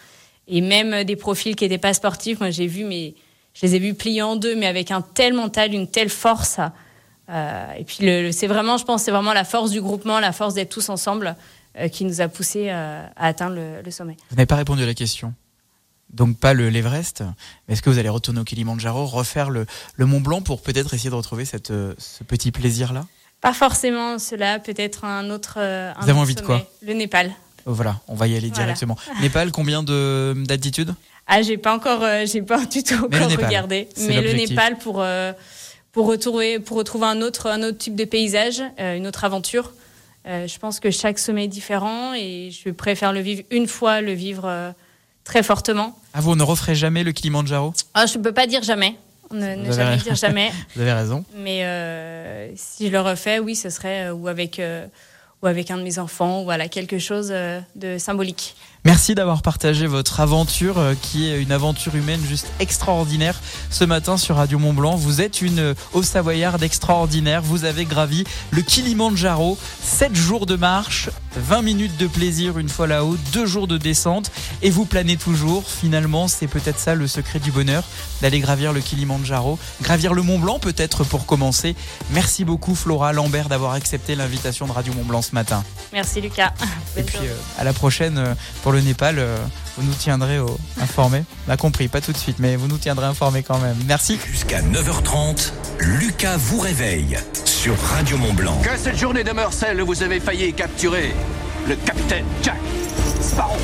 Speaker 11: et même euh, des profils qui n'étaient pas sportifs. Moi j'ai vu mais je les ai vus pliés en deux mais avec un tel mental, une telle force. Euh, et puis le, le- c'est vraiment, je pense, c'est vraiment la force du groupement, la force d'être tous ensemble euh, qui nous a poussé euh, à atteindre le, le sommet.
Speaker 1: Vous n'avez pas répondu à la question. Donc pas le l'Everest, est-ce que vous allez retourner au Kilimandjaro, refaire le, Mont Blanc pour peut-être essayer de retrouver cette, ce petit plaisir-là?
Speaker 11: Pas forcément cela, peut-être un autre. un
Speaker 1: Vous avez envie de quoi.
Speaker 11: Le Népal.
Speaker 1: Oh, Voilà, on va y aller
Speaker 11: Voilà.
Speaker 1: directement. Népal, combien de d'altitude?
Speaker 11: Ah, j'ai pas encore, j'ai pas du tout encore regardé. Mais le. Népal pour pour retrouver pour retrouver un autre un autre type de paysage, euh, une autre aventure. Euh, je pense que chaque sommet est différent et je préfère le vivre une fois, le vivre euh, très fortement.
Speaker 1: Ah, vous ne referez jamais le Kilimanjaro?
Speaker 11: Ah, je ne peux pas dire jamais. Ne, ne jamais dire jamais.
Speaker 1: Vous avez raison.
Speaker 11: Mais euh, si je le refais, oui, ce serait euh, ou avec, euh, ou avec un de mes enfants, ou voilà, quelque chose de symbolique.
Speaker 1: Merci d'avoir partagé votre aventure, euh, qui est une aventure humaine juste extraordinaire ce matin sur Radio Mont Blanc. Vous êtes une euh, haut savoyarde extraordinaire. Vous avez gravi le Kilimanjaro, 7 jours de marche, 20 minutes de plaisir une fois là-haut, 2 jours de descente, et vous planez toujours. Finalement, c'est peut-être ça le secret du bonheur, d'aller gravir le Kilimanjaro, gravir le Mont Blanc peut-être pour commencer. Merci beaucoup Flora Lambert d'avoir accepté l'invitation de Radio Mont Blanc ce matin.
Speaker 11: Merci Lucas.
Speaker 1: Et puis euh, à la prochaine euh, pour le Népal, euh, vous nous tiendrez au- informés. On a compris, pas tout de suite, mais vous nous tiendrez informés quand même. Merci.
Speaker 7: Jusqu'à 9h30, Lucas vous réveille sur Radio Mont Blanc.
Speaker 29: Que cette journée demeure celle où vous avez failli capturer le capitaine Jack Sparrow.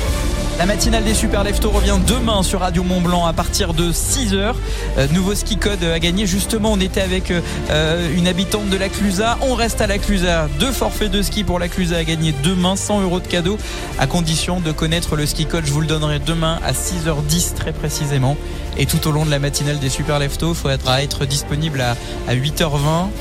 Speaker 1: La matinale des Super Leftos revient demain sur Radio Mont Blanc à partir de 6h. Euh, nouveau ski code à gagner. Justement, on était avec euh, euh, une habitante de la Clusa. On reste à la Clusa. Deux forfaits de ski pour la Clusa à gagner demain. 100 euros de cadeaux à condition de connaître le ski code. Je vous le donnerai demain à 6h10 très précisément. Et tout au long de la matinale des Super Leftos, il faudra être disponible à, à 8h20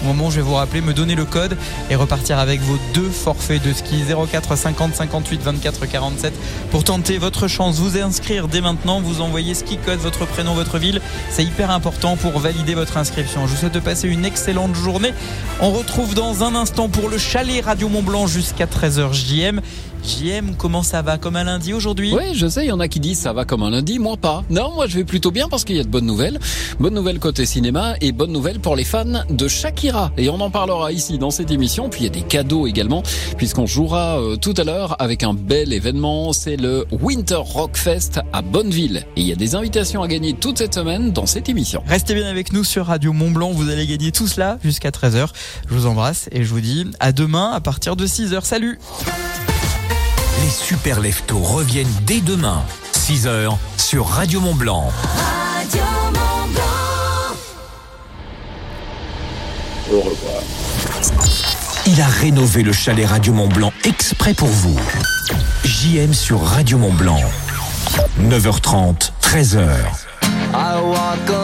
Speaker 1: au moment où je vais vous rappeler, me donner le code et repartir avec vos deux forfaits de ski 04 50 58 24 47 pour tenter votre chance. Vous inscrire dès maintenant, vous envoyez ski code, votre prénom, votre ville. C'est hyper important pour valider votre inscription. Je vous souhaite de passer une excellente journée. On retrouve dans un instant pour le chalet Radio Mont Blanc jusqu'à 13h JM. JM, comment ça va Comme un lundi aujourd'hui?
Speaker 30: Oui, je sais, il y en a qui disent ça va comme un lundi, moi pas. Non, moi je vais plutôt bien parce qu'il y a de bonnes nouvelles. Bonnes nouvelles côté cinéma et bonnes nouvelles pour les fans de Shakira. Et on en parlera ici dans cette émission. Puis il y a des cadeaux également, puisqu'on jouera euh, tout à l'heure avec un bel événement. C'est le Winter Rock Fest à Bonneville. Et il y a des invitations à gagner toute cette semaine dans cette émission.
Speaker 1: Restez bien avec nous sur Radio Mont Blanc, vous allez gagner tout cela jusqu'à 13h. Je vous embrasse et je vous dis à demain à partir de 6h. Salut
Speaker 7: Super Leftos reviennent dès demain, 6h sur Radio Mont Blanc.
Speaker 29: Au revoir.
Speaker 7: Il a rénové le chalet Radio Mont Blanc exprès pour vous. JM sur Radio Mont Blanc. 9h30, 13h.
Speaker 10: I walk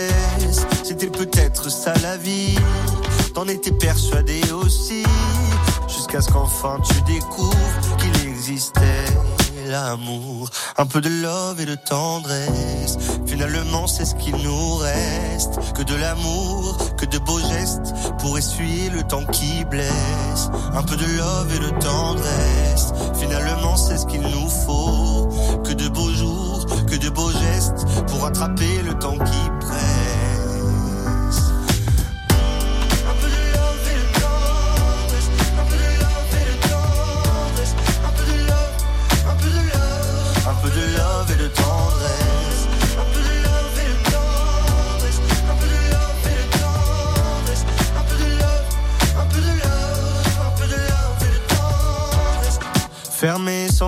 Speaker 31: Ça la vie, t'en étais persuadé aussi. Jusqu'à ce qu'enfin tu découvres qu'il existait l'amour. Un peu de love et de tendresse. Finalement, c'est ce qu'il nous reste. Que de l'amour, que de beaux gestes pour essuyer le temps qui blesse. Un peu de love et de tendresse. Finalement, c'est ce qu'il nous faut. Que de beaux jours, que de beaux gestes pour attraper le temps qui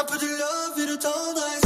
Speaker 31: Tendresse. Un peu de love et de tendresse.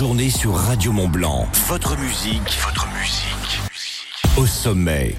Speaker 7: Journée sur Radio Mont Blanc. Votre musique, votre musique. Au sommet.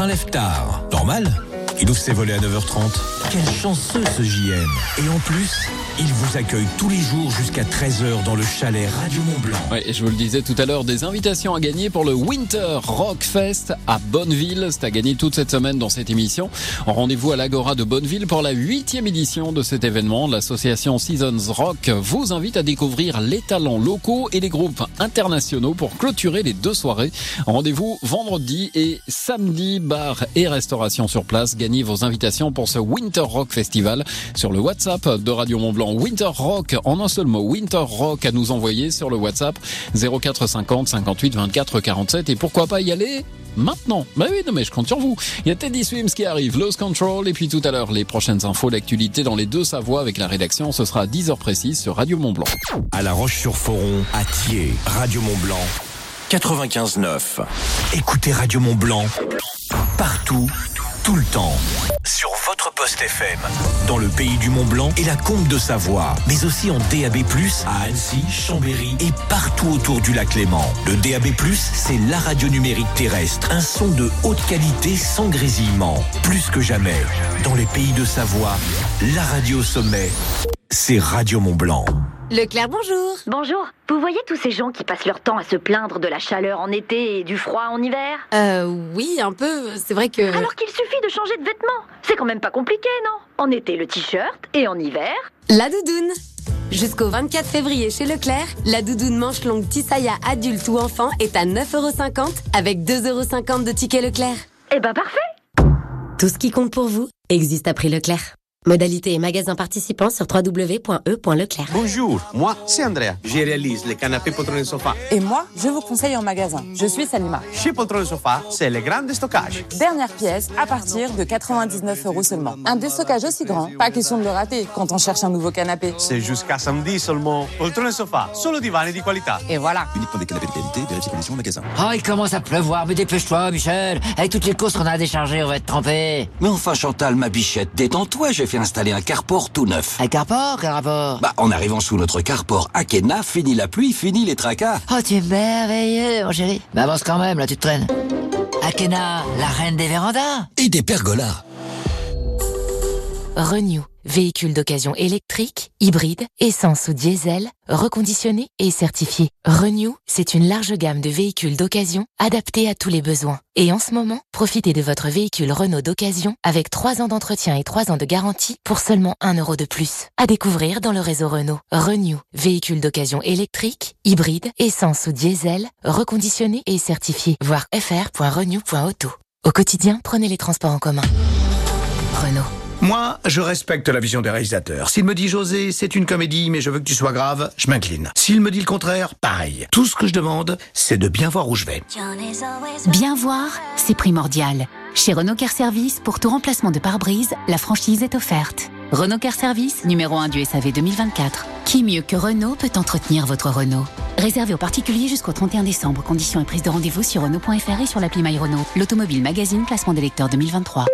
Speaker 7: Un lève-tard. Normal ouvre ses volets à 9h30. Quel chanceux ce JM Et en plus, il vous accueille tous les jours jusqu'à 13h dans le chalet Radio Mont Blanc.
Speaker 30: Ouais, et je vous le disais tout à l'heure, des invitations à gagner pour le Winter Rock Fest à Bonneville. C'est à gagner toute cette semaine dans cette émission. En rendez-vous à l'Agora de Bonneville pour la huitième édition de cet événement. L'association Seasons Rock vous invite à découvrir les talents locaux et les groupes internationaux pour clôturer les deux soirées. Rendez-vous vendredi et samedi, bar et restauration sur place. Gagnez vos invitations pour ce Winter Rock Festival sur le WhatsApp de Radio Mont Blanc. Winter Rock en un seul mot. Winter Rock à nous envoyer sur le WhatsApp 0450 58 24 47 et pourquoi pas y aller maintenant? Bah oui, non mais je compte sur vous. Il y a Teddy Swims qui arrive, Lost Control et puis tout à l'heure les prochaines infos d'actualité dans les deux Savoies avec la rédaction. Ce sera à 10h précise sur Radio Mont Blanc.
Speaker 7: À La Roche-sur-Foron, à Thiers, Radio Mont Blanc, 95.9. Écoutez Radio Mont Blanc partout, tout le temps. Sur votre poste FM. Dans le pays du Mont Blanc et la Combe de Savoie. Mais aussi en DAB+, à Annecy, Chambéry et partout autour du lac Léman. Le DAB+, c'est la radio numérique terrestre. Un son de haute qualité sans grésillement. Plus que jamais. Dans les pays de Savoie, la radio sommet, c'est Radio Mont Blanc.
Speaker 18: Leclerc, bonjour.
Speaker 19: Bonjour. Vous voyez tous ces gens qui passent leur temps à se plaindre de la chaleur en été et du froid en hiver?
Speaker 18: Euh, oui, un peu. C'est vrai que.
Speaker 19: Alors qu'il suffit de changer de vêtements. C'est quand même pas compliqué, non? En été, le t-shirt et en hiver?
Speaker 18: La doudoune. Jusqu'au 24 février chez Leclerc, la doudoune manche longue Tisaya adulte ou enfant est à 9,50€ avec 2,50€ de ticket Leclerc.
Speaker 19: Eh ben parfait
Speaker 18: Tout ce qui compte pour vous existe à prix Leclerc. Modalité et magasin participants sur www.e.leclerc.
Speaker 32: Bonjour, moi c'est Andrea. Je réalise les canapés poltron sofa.
Speaker 33: Et moi, je vous conseille en magasin. Je suis Salima.
Speaker 32: Chez Poltron Sofa, c'est le grand déstockage.
Speaker 33: Dernière pièce à partir de 99 euros seulement. Un déstockage aussi grand, pas question de le rater quand on cherche un nouveau canapé.
Speaker 32: C'est jusqu'à samedi seulement. Poltron Sofa, solo divani di qualità.
Speaker 33: Et voilà.
Speaker 17: Uniquement des canapés de qualité, vérifiez conditions au magasin.
Speaker 34: Oh, il commence à pleuvoir, mais dépêche-toi, Michel. Avec toutes les courses qu'on a à décharger, on va être trempé.
Speaker 35: Mais enfin, Chantal, ma bichette, détends-toi, j'ai fait installer un carport tout neuf.
Speaker 34: Un carport, quel rapport
Speaker 35: Bah, en arrivant sous notre carport Akena, fini la pluie, fini les tracas.
Speaker 34: Oh, tu es merveilleux, mon chéri. Mais avance quand même, là, tu te traînes. Akena, la reine des vérandas.
Speaker 35: Et des pergolas.
Speaker 36: Renew, véhicule d'occasion électrique, hybride, essence ou diesel, reconditionné et certifié. Renew, c'est une large gamme de véhicules d'occasion adaptés à tous les besoins. Et en ce moment, profitez de votre véhicule Renault d'occasion avec 3 ans d'entretien et 3 ans de garantie pour seulement 1 euro de plus. À découvrir dans le réseau Renault. Renew, véhicule d'occasion électrique, hybride, essence ou diesel, reconditionné et certifié. Voir fr.renew.auto. Au quotidien, prenez les transports en commun. Renault.
Speaker 37: Moi, je respecte la vision des réalisateurs. S'il me dit José, c'est une comédie, mais je veux que tu sois grave, je m'incline. S'il me dit le contraire, pareil. Tout ce que je demande, c'est de bien voir où je vais.
Speaker 38: Bien voir, c'est primordial. Chez Renault Care Service, pour tout remplacement de pare-brise, la franchise est offerte. Renault Care Service, numéro 1 du SAV 2024. Qui mieux que Renault peut entretenir votre Renault? Réservé aux particuliers jusqu'au 31 décembre. Conditions et prise de rendez-vous sur Renault.fr et sur l'appli My Renault. L'automobile magazine classement des lecteurs 2023.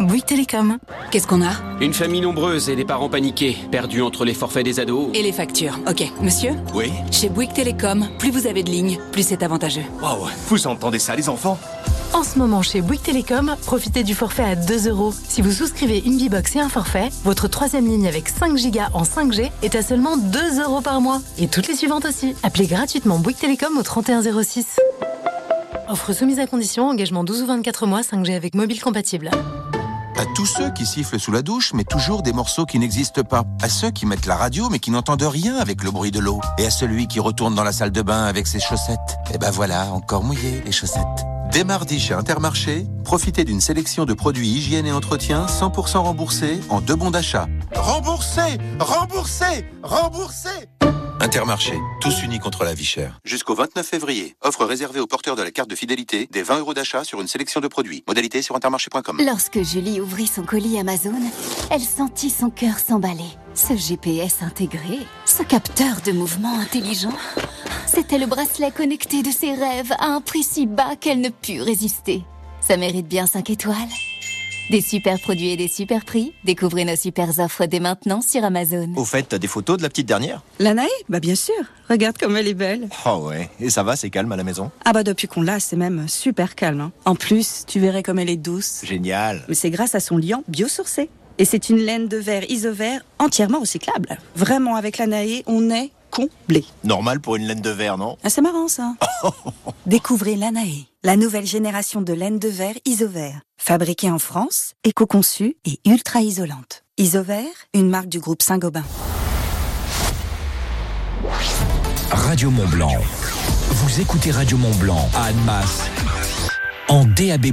Speaker 39: Bouygues Télécom. Qu'est-ce qu'on a?
Speaker 40: Une famille nombreuse et des parents paniqués, perdus entre les forfaits des ados.
Speaker 39: Et les factures. Ok, monsieur?
Speaker 40: Oui
Speaker 39: Chez Bouygues Télécom, plus vous avez de lignes, plus c'est avantageux.
Speaker 40: Waouh, vous entendez ça, les enfants?
Speaker 39: En ce moment, chez Bouygues Télécom, profitez du forfait à 2 euros. Si vous souscrivez une Bibox et un forfait, votre troisième ligne avec 5 Go en 5G est à seulement 2 euros par mois. Et toutes les suivantes aussi. Appelez gratuitement Bouygues Télécom au 3106. Offre soumise à condition, engagement 12 ou 24 mois, 5G avec mobile compatible.
Speaker 28: À tous ceux qui sifflent sous la douche, mais toujours des morceaux qui n'existent pas. À ceux qui mettent la radio, mais qui n'entendent rien avec le bruit de l'eau. Et à celui qui retourne dans la salle de bain avec ses chaussettes. Et ben voilà, encore mouillé les chaussettes. Dès mardi chez Intermarché, profitez d'une sélection de produits hygiène et entretien 100% remboursés en deux bons d'achat. Remboursés Remboursés Remboursés Intermarché, tous unis contre la vie chère. Jusqu'au 29 février. Offre réservée aux porteurs de la carte de fidélité des 20 euros d'achat sur une sélection de produits. Modalité sur intermarché.com.
Speaker 38: Lorsque Julie ouvrit son colis Amazon, elle sentit son cœur s'emballer. Ce GPS intégré, ce capteur de mouvement intelligent, c'était le bracelet connecté de ses rêves à un prix si bas qu'elle ne put résister. Ça mérite bien 5 étoiles. Des super produits et des super prix. Découvrez nos super offres dès maintenant sur Amazon.
Speaker 41: Au fait, t'as des photos de la petite dernière?
Speaker 42: La Naë Bah bien sûr. Regarde comme elle est belle.
Speaker 41: Oh ouais, et ça va, c'est calme à la maison?
Speaker 42: Ah bah depuis qu'on l'a, c'est même super calme. hein. En plus, tu verrais comme elle est douce.
Speaker 41: Génial
Speaker 42: Mais c'est grâce à son liant biosourcé. Et c'est une laine de verre isovert entièrement recyclable. Vraiment, avec la Naë, on est comblé.
Speaker 41: Normal pour une laine de verre, non?
Speaker 42: Ah, c'est marrant ça. Découvrez l'Anae, la nouvelle génération de laine de verre isovert. Fabriquée en France, éco-conçue et ultra isolante. Isovert, une marque du groupe Saint-Gobain.
Speaker 7: Radio Mont Blanc. Vous écoutez Radio Mont Blanc à Annemasse en DAB+.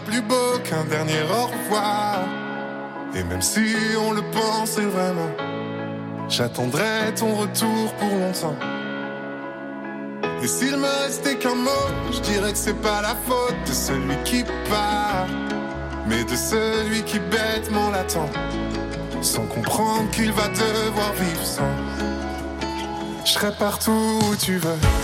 Speaker 43: plus
Speaker 44: beau qu'un dernier au revoir. Et même si on le pensait vraiment, j'attendrai ton retour pour longtemps. Et s'il me restait qu'un mot, je dirais que c'est pas la faute de celui qui part, mais de celui qui bêtement l'attend, sans comprendre qu'il va devoir vivre sans. Je serai partout où tu veux.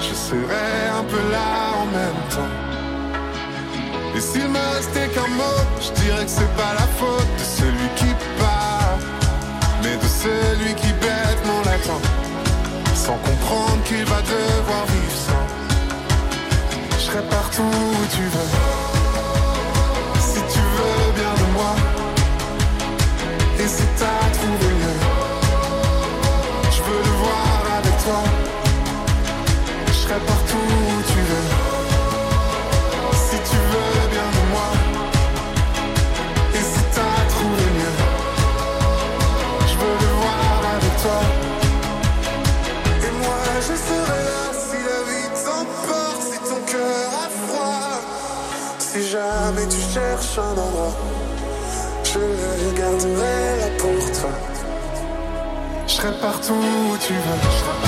Speaker 44: Je serai un peu là en même temps. Et s'il me restait qu'un mot, je dirais que c'est pas la faute de celui qui part, mais de celui qui bêtement l'attend, sans comprendre qu'il va devoir vivre sans. Je serai partout où tu veux. Si tu veux bien de moi. Et si t'as trouvé mieux. Je veux le voir avec toi. Cherches un endroit, je le garderai là pour toi. Je serai partout où tu veux.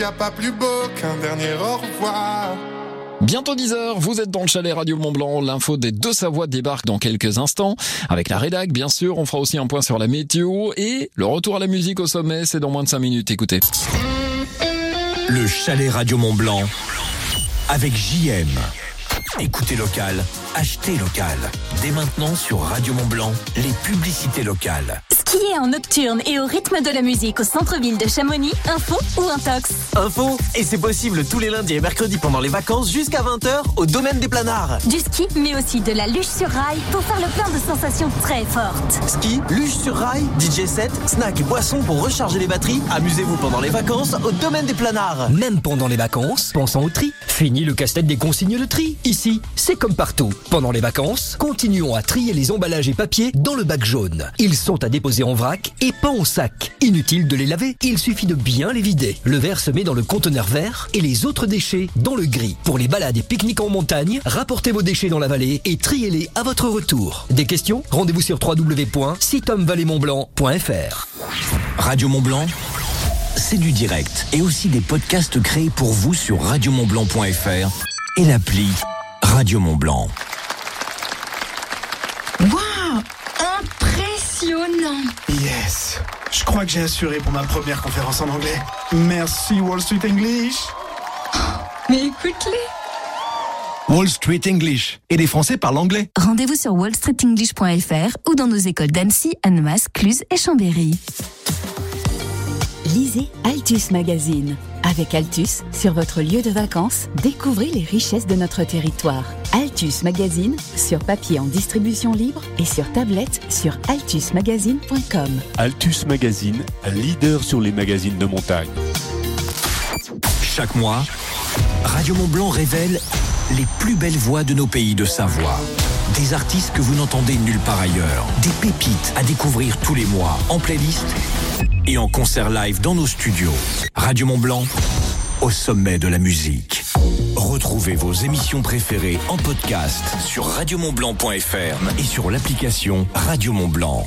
Speaker 44: Je dirais qu'il n'y a pas plus beau qu'un dernier au revoir.
Speaker 30: Bientôt 10h, vous êtes dans le chalet Radio Mont Blanc. L'info des deux Savoies débarque dans quelques instants. Avec la rédac, bien sûr, on fera aussi un point sur la météo et le retour à la musique au sommet, c'est dans moins de 5 minutes. Écoutez.
Speaker 7: Le chalet Radio Mont Blanc avec JM. Écoutez local, achetez local. Dès maintenant sur Radio Mont Blanc, les publicités locales.
Speaker 6: Skier en nocturne et au rythme de la musique au centre-ville de Chamonix, info ou intox
Speaker 23: Info, et c'est possible tous les lundis et mercredis pendant les vacances jusqu'à 20h au domaine des planards.
Speaker 6: Du ski, mais aussi de la luge sur rail pour faire le plein de sensations très fortes.
Speaker 23: Ski, luge sur rail, DJ set, snack et boissons pour recharger les batteries. Amusez-vous pendant les vacances au domaine des planards.
Speaker 45: Même pendant les vacances, pensons au tri. Fini le casse-tête des consignes de tri. Ici, c'est comme partout. Pendant les vacances, continuons à trier les emballages et papiers dans le bac jaune. Ils sont à déposer en vrac et pas en sac. Inutile de les laver, il suffit de bien les vider. Le verre se met dans le conteneur vert et les autres déchets dans le gris. Pour les balades et pique-niques en montagne, rapportez vos déchets dans la vallée et triez-les à votre retour. Des questions Rendez-vous sur www.sitomvalleymontblanc.fr
Speaker 7: Radio Mont Blanc, c'est du direct et aussi des podcasts créés pour vous sur radiomontblanc.fr et l'appli Radio Mont Blanc.
Speaker 2: Waouh Impressionnant
Speaker 13: Yes Je crois que j'ai assuré pour ma première conférence en anglais. Merci Wall Street English
Speaker 2: Mais écoute-les
Speaker 13: Wall Street English. Et les Français parlent anglais.
Speaker 2: Rendez-vous sur wallstreetenglish.fr ou dans nos écoles d'Annecy, Annemasse, Cluse et Chambéry.
Speaker 46: Lisez Altus Magazine. Avec Altus, sur votre lieu de vacances, découvrez les richesses de notre territoire. Altus Magazine, sur papier en distribution libre et sur tablette sur altusmagazine.com.
Speaker 47: Altus Magazine, leader sur les magazines de montagne.
Speaker 7: Chaque mois, Radio Mont Blanc révèle les plus belles voix de nos pays de Savoie. Des artistes que vous n'entendez nulle part ailleurs. Des pépites à découvrir tous les mois en playlist et en concert live dans nos studios. Radio Mont Blanc, au sommet de la musique. Retrouvez vos émissions préférées en podcast sur radiomontblanc.fr et sur l'application Radio Mont Blanc.